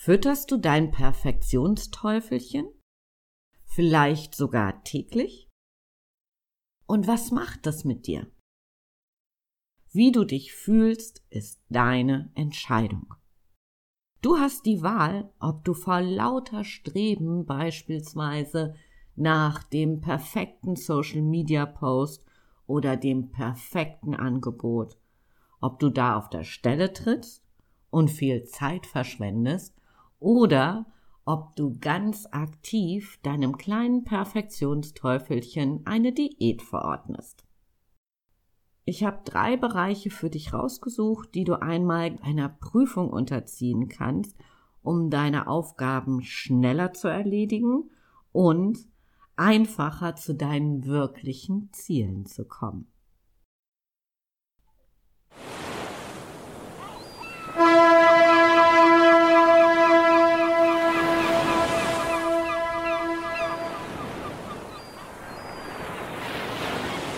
Fütterst du dein Perfektionsteufelchen? Vielleicht sogar täglich? Und was macht das mit dir? Wie du dich fühlst, ist deine Entscheidung. Du hast die Wahl, ob du vor lauter Streben beispielsweise nach dem perfekten Social Media Post oder dem perfekten Angebot, ob du da auf der Stelle trittst und viel Zeit verschwendest oder ob du ganz aktiv deinem kleinen Perfektionsteufelchen eine Diät verordnest. Ich habe drei Bereiche für dich rausgesucht, die du einmal einer Prüfung unterziehen kannst, um deine Aufgaben schneller zu erledigen und einfacher zu deinen wirklichen Zielen zu kommen.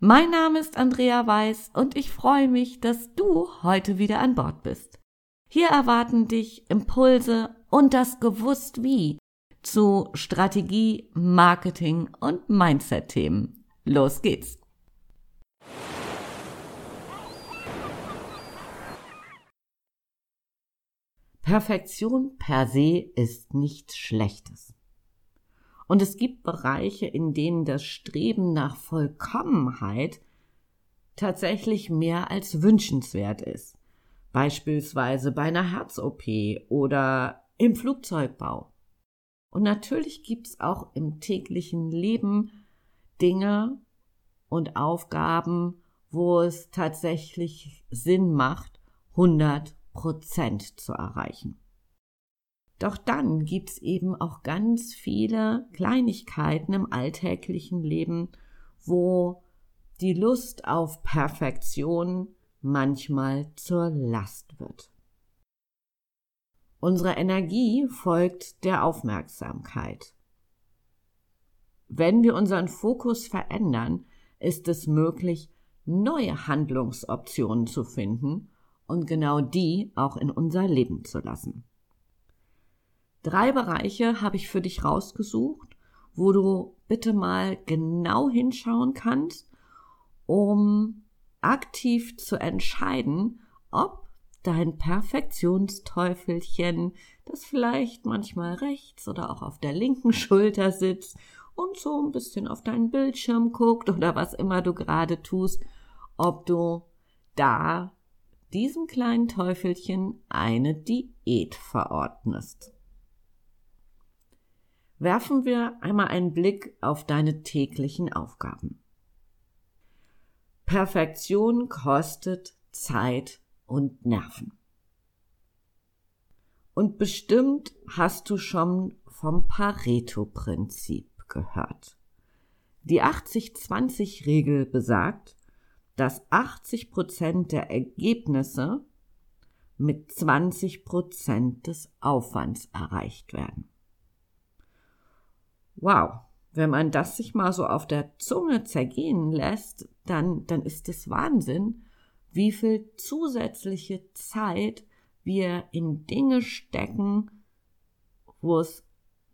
Mein Name ist Andrea Weiß und ich freue mich, dass du heute wieder an Bord bist. Hier erwarten dich Impulse und das Gewusst wie zu Strategie, Marketing und Mindset-Themen. Los geht's! Perfektion per se ist nichts Schlechtes. Und es gibt Bereiche, in denen das Streben nach Vollkommenheit tatsächlich mehr als wünschenswert ist. Beispielsweise bei einer Herz-OP oder im Flugzeugbau. Und natürlich gibt's auch im täglichen Leben Dinge und Aufgaben, wo es tatsächlich Sinn macht, 100 Prozent zu erreichen. Doch dann gibt's eben auch ganz viele Kleinigkeiten im alltäglichen Leben, wo die Lust auf Perfektion manchmal zur Last wird. Unsere Energie folgt der Aufmerksamkeit. Wenn wir unseren Fokus verändern, ist es möglich, neue Handlungsoptionen zu finden und genau die auch in unser Leben zu lassen. Drei Bereiche habe ich für dich rausgesucht, wo du bitte mal genau hinschauen kannst, um aktiv zu entscheiden, ob dein Perfektionsteufelchen, das vielleicht manchmal rechts oder auch auf der linken Schulter sitzt und so ein bisschen auf deinen Bildschirm guckt oder was immer du gerade tust, ob du da diesem kleinen Teufelchen eine Diät verordnest werfen wir einmal einen Blick auf deine täglichen Aufgaben. Perfektion kostet Zeit und Nerven. Und bestimmt hast du schon vom Pareto-Prinzip gehört. Die 80-20-Regel besagt, dass 80 Prozent der Ergebnisse mit 20 Prozent des Aufwands erreicht werden. Wow, wenn man das sich mal so auf der Zunge zergehen lässt, dann, dann ist es Wahnsinn, wie viel zusätzliche Zeit wir in Dinge stecken, wo es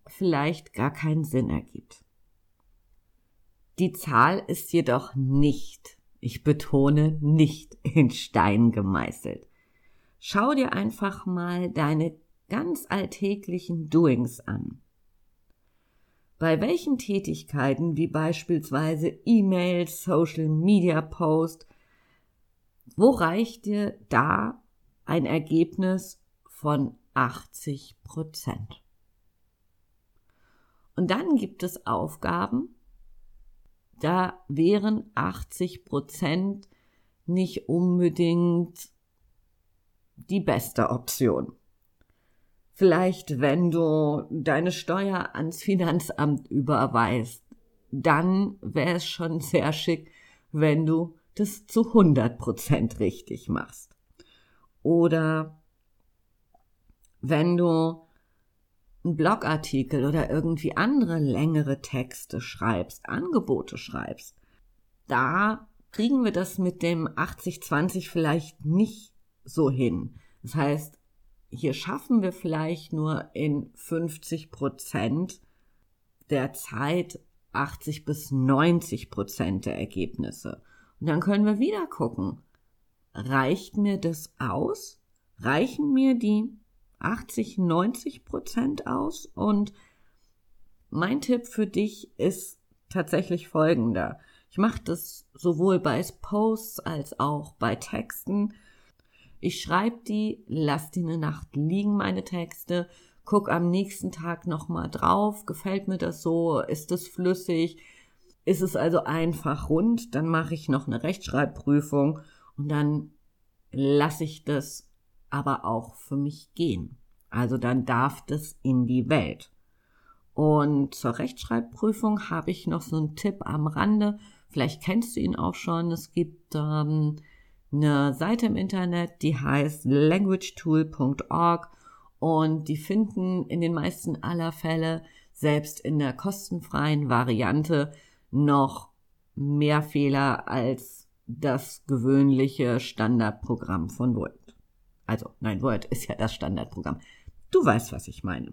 vielleicht gar keinen Sinn ergibt. Die Zahl ist jedoch nicht, ich betone nicht in Stein gemeißelt. Schau dir einfach mal deine ganz alltäglichen Doings an. Bei welchen Tätigkeiten wie beispielsweise E-Mails, Social Media Post, wo reicht dir da ein Ergebnis von 80 Prozent? Und dann gibt es Aufgaben, da wären 80 Prozent nicht unbedingt die beste Option. Vielleicht, wenn du deine Steuer ans Finanzamt überweist, dann wäre es schon sehr schick, wenn du das zu 100 Prozent richtig machst. Oder wenn du einen Blogartikel oder irgendwie andere längere Texte schreibst, Angebote schreibst, da kriegen wir das mit dem 80-20 vielleicht nicht so hin. Das heißt, hier schaffen wir vielleicht nur in 50 Prozent der Zeit 80 bis 90 Prozent der Ergebnisse. Und dann können wir wieder gucken, reicht mir das aus? Reichen mir die 80, 90 Prozent aus? Und mein Tipp für dich ist tatsächlich folgender. Ich mache das sowohl bei Posts als auch bei Texten. Ich schreibe die, lass die eine Nacht liegen, meine Texte, guck am nächsten Tag nochmal drauf, gefällt mir das so, ist es flüssig, ist es also einfach rund, dann mache ich noch eine Rechtschreibprüfung und dann lasse ich das aber auch für mich gehen. Also dann darf das in die Welt. Und zur Rechtschreibprüfung habe ich noch so einen Tipp am Rande. Vielleicht kennst du ihn auch schon. Es gibt ähm, eine Seite im Internet, die heißt languagetool.org und die finden in den meisten aller Fälle selbst in der kostenfreien Variante noch mehr Fehler als das gewöhnliche Standardprogramm von Word. Also, nein, Word ist ja das Standardprogramm. Du weißt, was ich meine.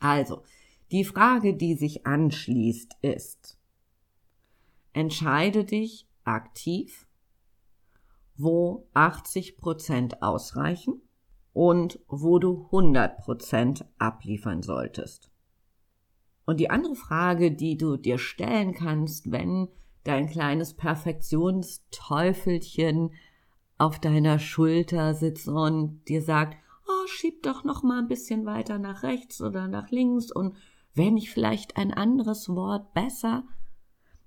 Also, die Frage, die sich anschließt, ist, entscheide dich aktiv wo 80 Prozent ausreichen und wo du 100 Prozent abliefern solltest. Und die andere Frage, die du dir stellen kannst, wenn dein kleines Perfektionsteufelchen auf deiner Schulter sitzt und dir sagt, oh, schieb doch noch mal ein bisschen weiter nach rechts oder nach links und wenn ich vielleicht ein anderes Wort besser,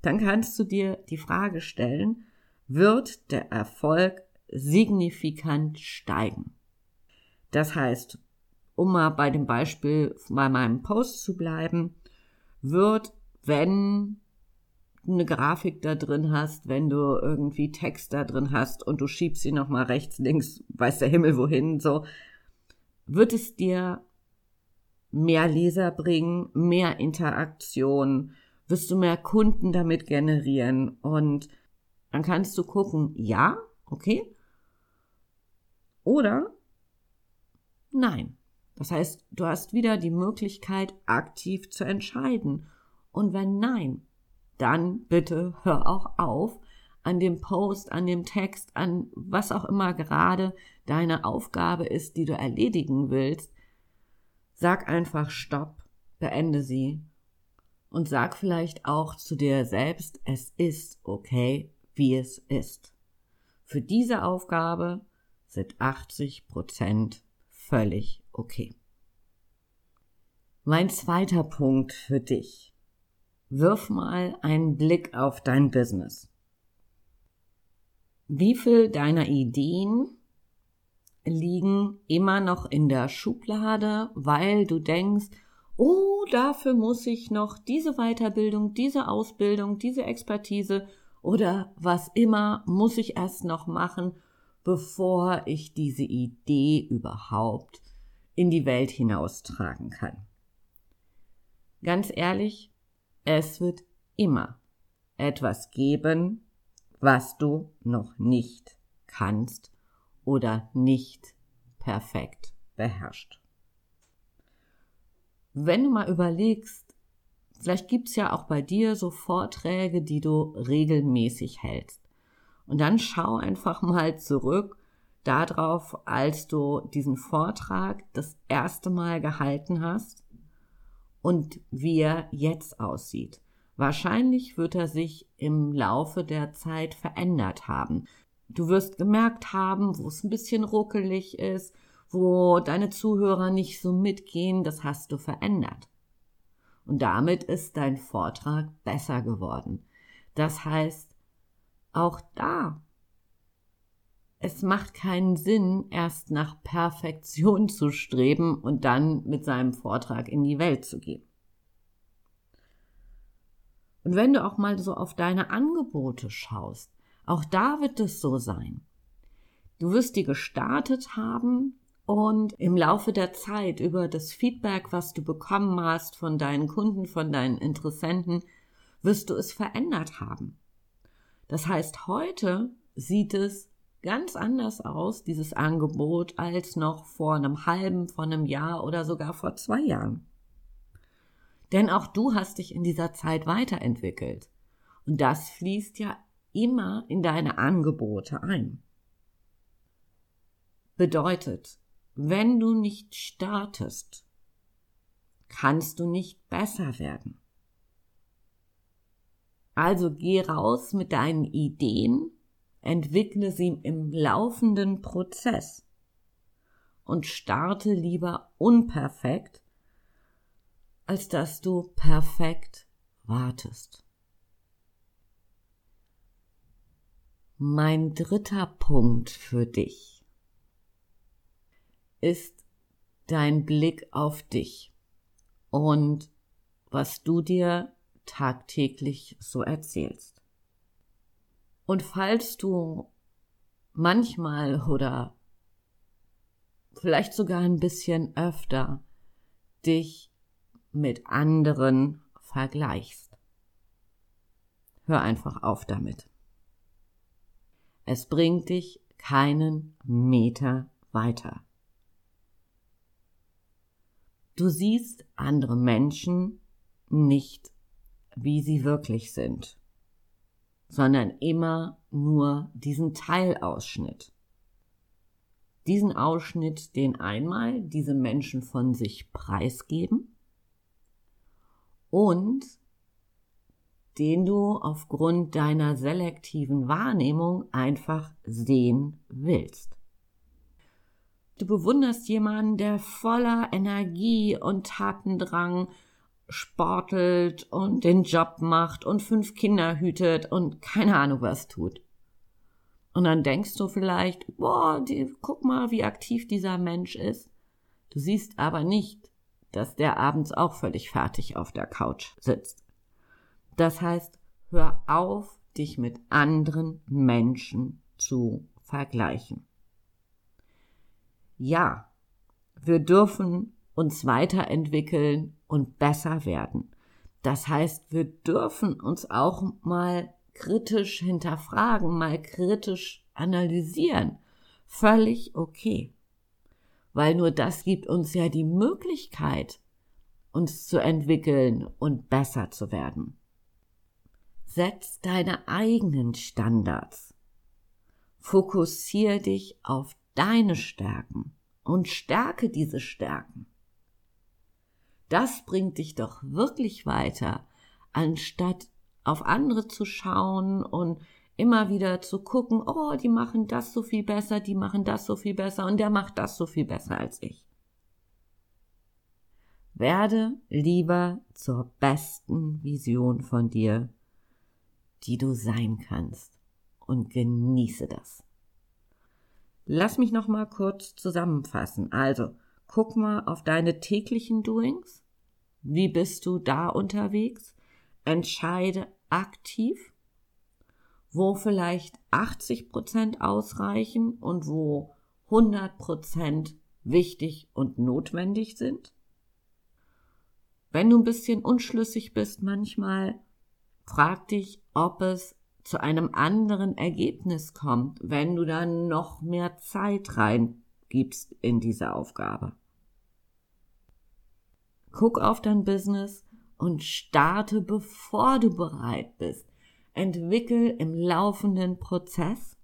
dann kannst du dir die Frage stellen, wird der Erfolg signifikant steigen. Das heißt, um mal bei dem Beispiel bei meinem Post zu bleiben, wird, wenn du eine Grafik da drin hast, wenn du irgendwie Text da drin hast und du schiebst sie nochmal rechts, links, weiß der Himmel wohin, so, wird es dir mehr Leser bringen, mehr Interaktion, wirst du mehr Kunden damit generieren und dann kannst du gucken, ja, okay. Oder nein. Das heißt, du hast wieder die Möglichkeit, aktiv zu entscheiden. Und wenn nein, dann bitte hör auch auf, an dem Post, an dem Text, an was auch immer gerade deine Aufgabe ist, die du erledigen willst. Sag einfach Stopp, beende sie und sag vielleicht auch zu dir selbst, es ist okay, wie es ist. Für diese Aufgabe sind 80 Prozent völlig okay. Mein zweiter Punkt für dich. Wirf mal einen Blick auf dein Business. Wie viel deiner Ideen liegen immer noch in der Schublade, weil du denkst, oh, dafür muss ich noch diese Weiterbildung, diese Ausbildung, diese Expertise oder was immer muss ich erst noch machen, bevor ich diese Idee überhaupt in die Welt hinaustragen kann. Ganz ehrlich, es wird immer etwas geben, was du noch nicht kannst oder nicht perfekt beherrscht. Wenn du mal überlegst, Vielleicht gibt's ja auch bei dir so Vorträge, die du regelmäßig hältst. Und dann schau einfach mal zurück darauf, als du diesen Vortrag das erste Mal gehalten hast und wie er jetzt aussieht. Wahrscheinlich wird er sich im Laufe der Zeit verändert haben. Du wirst gemerkt haben, wo es ein bisschen ruckelig ist, wo deine Zuhörer nicht so mitgehen, das hast du verändert. Und damit ist dein Vortrag besser geworden. Das heißt, auch da, es macht keinen Sinn, erst nach Perfektion zu streben und dann mit seinem Vortrag in die Welt zu gehen. Und wenn du auch mal so auf deine Angebote schaust, auch da wird es so sein. Du wirst die gestartet haben und im Laufe der Zeit über das Feedback, was du bekommen hast von deinen Kunden, von deinen Interessenten, wirst du es verändert haben. Das heißt, heute sieht es ganz anders aus, dieses Angebot, als noch vor einem halben, vor einem Jahr oder sogar vor zwei Jahren. Denn auch du hast dich in dieser Zeit weiterentwickelt. Und das fließt ja immer in deine Angebote ein. Bedeutet, wenn du nicht startest, kannst du nicht besser werden. Also geh raus mit deinen Ideen, entwickle sie im laufenden Prozess und starte lieber unperfekt, als dass du perfekt wartest. Mein dritter Punkt für dich ist dein Blick auf dich und was du dir tagtäglich so erzählst. Und falls du manchmal oder vielleicht sogar ein bisschen öfter dich mit anderen vergleichst, hör einfach auf damit. Es bringt dich keinen Meter weiter. Du siehst andere Menschen nicht, wie sie wirklich sind, sondern immer nur diesen Teilausschnitt. Diesen Ausschnitt, den einmal diese Menschen von sich preisgeben und den du aufgrund deiner selektiven Wahrnehmung einfach sehen willst. Du bewunderst jemanden, der voller Energie und Tatendrang sportelt und den Job macht und fünf Kinder hütet und keine Ahnung was tut. Und dann denkst du vielleicht, boah, die, guck mal, wie aktiv dieser Mensch ist. Du siehst aber nicht, dass der abends auch völlig fertig auf der Couch sitzt. Das heißt, hör auf, dich mit anderen Menschen zu vergleichen ja, wir dürfen uns weiterentwickeln und besser werden. Das heißt, wir dürfen uns auch mal kritisch hinterfragen, mal kritisch analysieren. Völlig okay. Weil nur das gibt uns ja die Möglichkeit, uns zu entwickeln und besser zu werden. Setz deine eigenen Standards. Fokussier dich auf deine Stärken und stärke diese Stärken. Das bringt dich doch wirklich weiter, anstatt auf andere zu schauen und immer wieder zu gucken, oh, die machen das so viel besser, die machen das so viel besser und der macht das so viel besser als ich. Werde lieber zur besten Vision von dir, die du sein kannst und genieße das. Lass mich noch mal kurz zusammenfassen. Also, guck mal auf deine täglichen Doings. Wie bist du da unterwegs? Entscheide aktiv, wo vielleicht 80 Prozent ausreichen und wo 100 Prozent wichtig und notwendig sind. Wenn du ein bisschen unschlüssig bist manchmal, frag dich, ob es zu einem anderen Ergebnis kommt, wenn du dann noch mehr Zeit reingibst in diese Aufgabe. Guck auf dein Business und starte, bevor du bereit bist. Entwickel im laufenden Prozess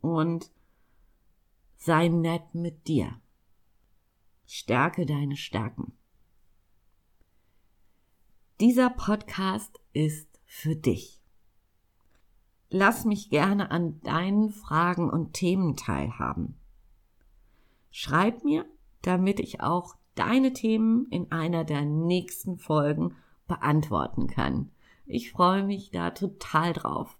und sei nett mit dir. Stärke deine Stärken. Dieser Podcast ist für dich. Lass mich gerne an deinen Fragen und Themen teilhaben. Schreib mir, damit ich auch deine Themen in einer der nächsten Folgen beantworten kann. Ich freue mich da total drauf.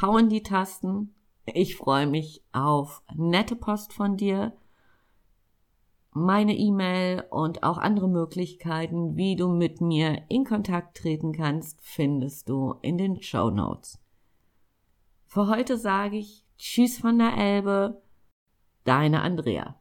Hau in die Tasten. Ich freue mich auf nette Post von dir, meine E-Mail und auch andere Möglichkeiten, wie du mit mir in Kontakt treten kannst, findest du in den Show Notes. Für heute sage ich Tschüss von der Elbe, deine Andrea.